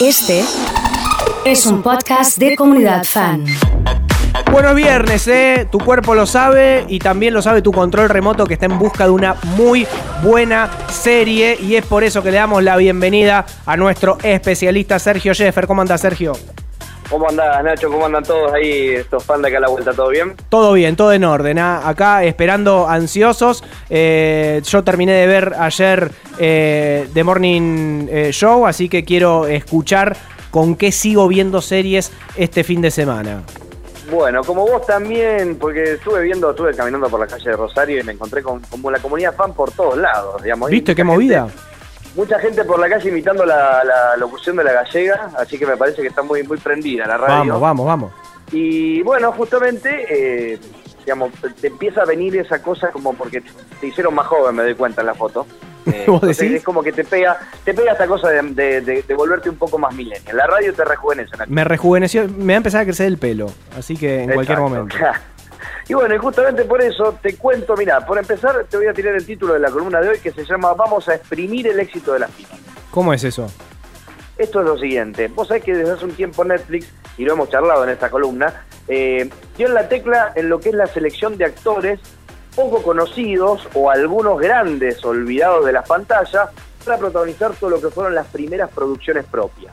Este es un podcast de comunidad fan. Buenos viernes, ¿eh? Tu cuerpo lo sabe y también lo sabe tu control remoto que está en busca de una muy buena serie y es por eso que le damos la bienvenida a nuestro especialista Sergio Jeffer. ¿Cómo anda Sergio? ¿Cómo andás, Nacho? ¿Cómo andan todos ahí, estos fans de acá a la vuelta? ¿Todo bien? Todo bien, todo en orden. ¿ah? Acá esperando ansiosos. Eh, yo terminé de ver ayer eh, The Morning eh, Show, así que quiero escuchar con qué sigo viendo series este fin de semana. Bueno, como vos también, porque estuve viendo, estuve caminando por la calle de Rosario y me encontré con, la comunidad fan por todos lados, digamos. ¿Viste qué movida? Mucha gente por la calle imitando la, la locución de la gallega, así que me parece que está muy, muy prendida la radio. Vamos, vamos, vamos. Y bueno, justamente, eh, digamos, te empieza a venir esa cosa como porque te hicieron más joven, me doy cuenta en la foto. Eh, ¿Vos decís? Es como que te pega, te pega esta cosa de, de- de- de volverte un poco más millennial. La radio te rejuvenece. Me rejuveneció, me va a empezar a crecer el pelo, así que en cualquier momento. Y bueno, y justamente por eso te cuento, mira, por empezar te voy a tirar el título de la columna de hoy que se llama Vamos a exprimir el éxito de las pymes. ¿Cómo es eso? Esto es lo siguiente, vos sabés que desde hace un tiempo Netflix, y lo hemos charlado en esta columna, eh, dio en la tecla en lo que es la selección de actores poco conocidos o algunos grandes olvidados de las pantallas para protagonizar todo lo que fueron las primeras producciones propias.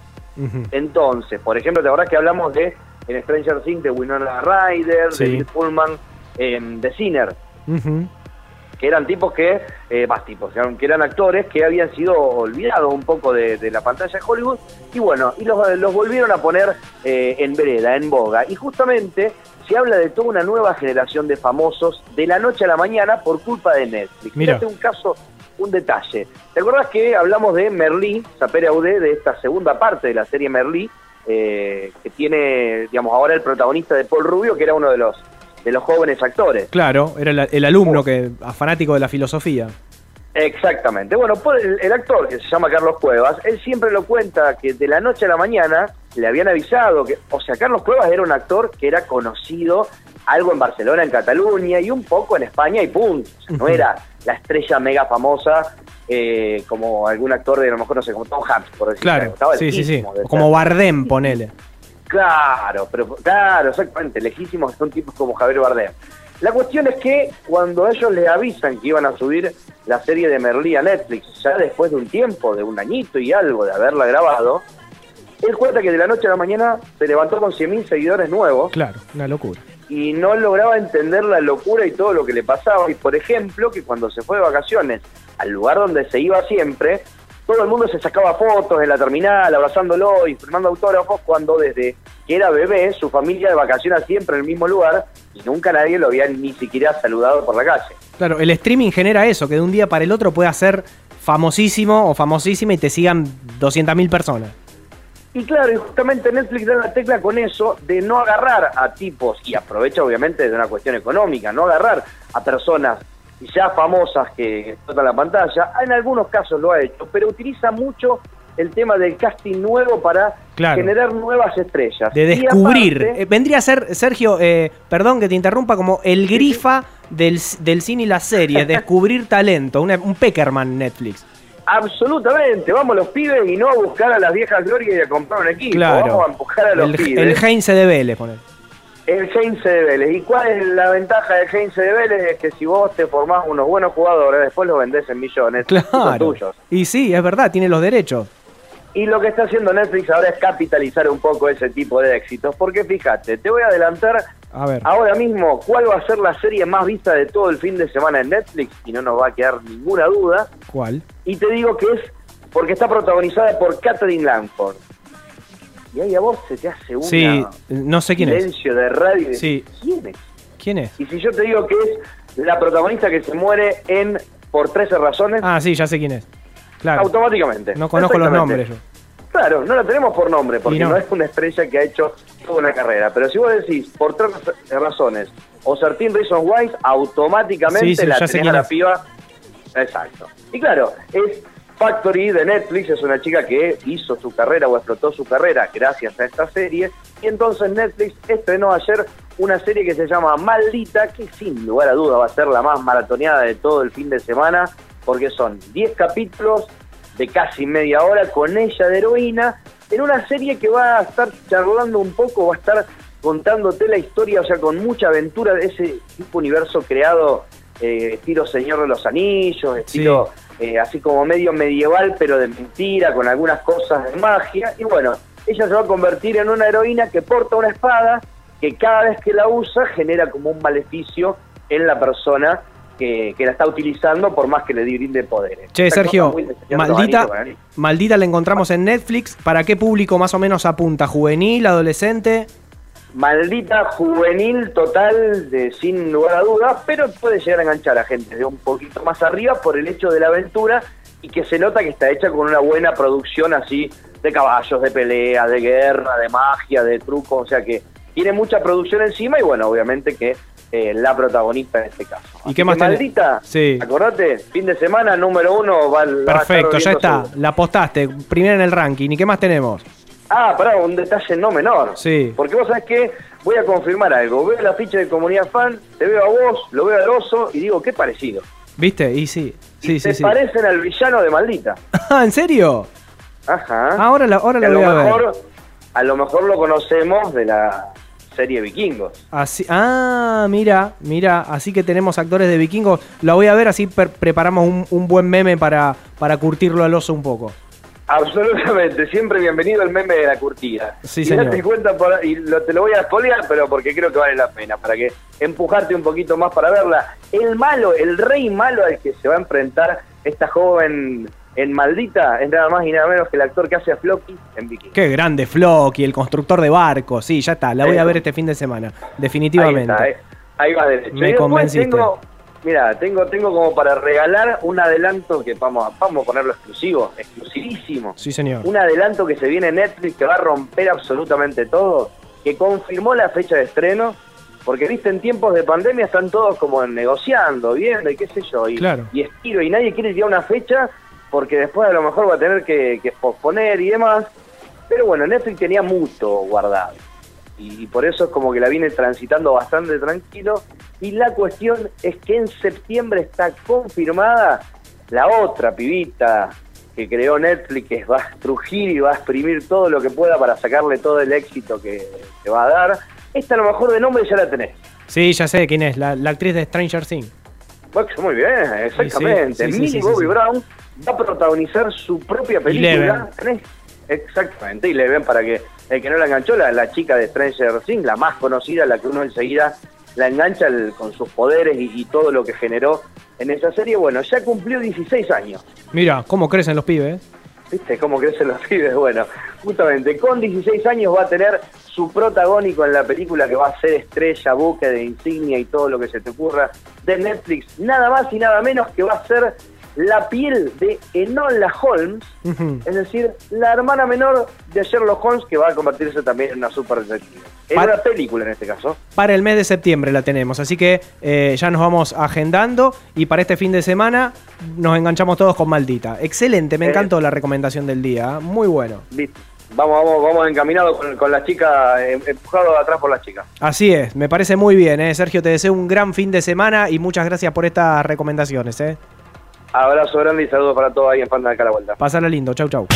Entonces, por ejemplo, ¿te acordás que hablamos de en Stranger Things de Winona Ryder, Sí. de Bill Pullman, en The Sinner, que eran tipos que, eh, más tipos, que eran actores que habían sido olvidados un poco de, de la pantalla de Hollywood, y bueno, y los, los volvieron a poner eh, en vereda, en boga. Y justamente se habla de toda una nueva generación de famosos de la noche a la mañana por culpa de Netflix. Mira. Fíjate un caso, un detalle. ¿Te acuerdas que hablamos de Merlí, Sapere Aude, de esta segunda parte de la serie Merlí, eh, que tiene, digamos, ahora el protagonista de Paul Rubio, que era uno de los de los jóvenes actores? Claro, era el, el alumno que fanático de la filosofía. Exactamente. Bueno, por el, el actor que se llama Carlos Cuevas, él siempre lo cuenta que de la noche a la mañana le habían avisado que, o sea, Carlos Cuevas era un actor que era conocido algo en Barcelona, en Cataluña y un poco en España y punto. O sea, no era la estrella mega famosa eh, como algún actor de a lo mejor no sé, como Tom Hanks, por decirlo. Claro, Estaba sí, sí, sí. Como. Bardem, ponele. Claro, pero claro, exactamente, lejísimos son tipos como Javier Bardem. La cuestión es que cuando ellos le avisan que iban a subir la serie de Merlí a Netflix, ya después de un tiempo, de un añito y algo de haberla grabado, él cuenta que de la noche a la mañana se levantó con 100.000 seguidores nuevos Claro, una locura. y no lograba entender la locura y todo lo que le pasaba. Y por ejemplo, que cuando se fue de vacaciones al lugar donde se iba siempre, todo el mundo se sacaba fotos en la terminal, abrazándolo y firmando autógrafos, cuando desde que era bebé, su familia de vacaciones siempre en el mismo lugar y nunca nadie lo había ni siquiera saludado por la calle. Claro, el streaming genera eso, que de un día para el otro pueda ser famosísimo o famosísima y te sigan 200.000 personas. Y claro, y justamente Netflix da la tecla con eso de no agarrar a tipos, y aprovecha obviamente de una cuestión económica, no agarrar a personas ya famosas que explotan la pantalla, en algunos casos lo ha hecho, pero utiliza mucho el tema del casting nuevo para Claro. generar nuevas estrellas. De descubrir. aparte- Eh, vendría a ser, Sergio, eh, perdón que te interrumpa, como el grifa del, del cine y las series, descubrir talento, una- un Peckerman Netflix. Absolutamente, vamos los pibes y no a buscar a las viejas glorias y a comprar un equipo, Claro. vamos a empujar a los El, pibes. el Heinze de Vélez, ponele. El Heinze de Vélez. ¿Y cuál es la ventaja del Heinze de Vélez? Es que si vos te formás unos buenos jugadores, después los vendés en millones. Claro. tuyos. Y sí, es verdad, tiene los derechos. Y lo que está haciendo Netflix ahora es capitalizar un poco ese tipo de éxitos. Porque fíjate, te voy a adelantar A ver. ahora mismo cuál va a ser la serie más vista de todo el fin de semana en Netflix. Y no nos va a quedar ninguna duda. ¿Cuál? Y te digo que es porque está protagonizada por Catherine Langford. Y ahí a vos se te hace una Sí, no sé quién es. silencio de radio. Sí. ¿Quién es? ¿Quién es? Y si yo te digo que es la protagonista que se muere en Por 13 razones, Ah, sí, ya sé quién es. Claro. automáticamente. No conozco los nombres yo. Claro, no la tenemos por nombre, porque no. no. es una estrella que ha hecho toda una carrera. Pero si vos decís por tres razones o 13 Reasons Why, automáticamente Sí, sí, la tenés a la piba. Exacto. Y claro, es Factory de Netflix, es una chica que hizo su carrera o explotó su carrera gracias a esta serie. Y entonces Netflix estrenó ayer una serie que se llama Maldita, que sin lugar a duda va a ser la más maratoneada de todo el fin de semana, porque son 10 capítulos de casi media hora con ella de heroína en una serie que va a estar charlando un poco, va a estar contándote la historia, o sea, con mucha aventura de ese tipo universo creado, eh, estilo Señor de los Anillos, estilo eh, así como medio medieval, pero de mentira, con algunas cosas de magia. Y bueno, ella se va a convertir en una heroína que porta una espada que cada vez que la usa genera como un maleficio en la persona que, la está utilizando por más que le brinde poderes. Che, Sergio, maldita, maldita la encontramos en Netflix. ¿Para qué público más o menos apunta? ¿Juvenil, adolescente? Maldita juvenil total, de, sin lugar a dudas, pero puede llegar a enganchar a gente de un poquito más arriba por el hecho de la aventura y que se nota que está hecha con una buena producción así de caballos, de pelea, de guerra, de magia, de truco, o sea que tiene mucha producción encima y bueno, obviamente que eh, la protagonista en este caso. ¿Y qué más Maldita, sí. acordate, fin de semana número uno va, Perfecto, ya está, la apostaste, primero en el ranking. ¿Y qué más tenemos? Ah, pará, un detalle no menor. Sí. Porque vos sabés que voy a confirmar algo. Veo la ficha de comunidad fan, te veo a vos, lo veo al oso y digo, qué parecido. ¿Viste? Y sí. Sí, sí, se parecen al villano de Maldita. Ah, ¿en serio? Ajá. Ahora, la, ahora lo voy a, ver. A lo mejor lo conocemos de la serie Vikingos. Así, ah, mira, mira, así que tenemos actores de Vikingos. La voy a ver, así preparamos un, un, buen meme para, para curtirlo al oso un poco. Absolutamente, siempre bienvenido el meme de la curtida. Sí, y señor. cuenta, y te lo voy a espolear, pero porque creo que vale la pena, para que empujarte un poquito más para verla. El malo, el rey malo al que se va a enfrentar esta joven en Maldita es nada más y nada menos que el actor que hace a Floki en Viking. Qué grande Floki, el constructor de barcos. Sí, ya está, la voy a ver este fin de semana, definitivamente. Ahí, está, eh. ahí va derecho. Me convenciste. Mira, tengo, tengo como para regalar un adelanto que vamos, vamos a ponerlo exclusivo, exclusivísimo. Sí, señor. Un adelanto que se viene en Netflix que va a romper absolutamente todo, que confirmó la fecha de estreno porque viste en tiempos de pandemia están todos como negociando, viendo y qué sé yo, y, claro. y estiro y nadie quiere tirar una fecha porque después a lo mejor va a tener que, posponer y demás. Pero bueno, Netflix tenía mucho guardado. Y, por eso es como que la viene transitando bastante tranquilo. Y la cuestión es que en septiembre está confirmada la otra pibita que creó Netflix, que va a estrujir y va a exprimir todo lo que pueda para sacarle todo el éxito que, te va a dar. Esta a lo mejor de nombre ya la tenés. Sí, ya sé quién es, la, actriz de Stranger Things. muy bien, exactamente. Millie Bobby Brown va a protagonizar su propia película. Exactamente, y le ven para que el que no la enganchó, la, la chica de Stranger Things, la más conocida, la que uno enseguida la engancha con sus poderes y, todo lo que generó en esa serie. Bueno, ya cumplió 16 años. Mira, cómo crecen los pibes. ¿Viste cómo crecen los pibes? Bueno, justamente con 16 años va a tener su protagónico en la película que va a ser estrella, buque de insignia y todo lo que se te ocurra de Netflix. Nada más y nada menos que va a ser la piel de Enola Holmes, es decir, la hermana menor de Sherlock Holmes, que va a convertirse también en una super detective. Es una película en este caso. Para el mes de septiembre la tenemos, así que eh, ya nos vamos agendando y para este fin de semana nos enganchamos todos con Maldita. Excelente, me eh. encantó la recomendación del día, ¿eh? muy bueno. Vamos, vamos, vamos encaminados con, la chica, empujado atrás por la chica. Así es, me parece muy bien, Sergio, te deseo un gran fin de semana y muchas gracias por estas recomendaciones. ¿eh? Abrazo grande y saludos para todos ahí en Panda de la Vuelta. Pásala lindo, chau chau.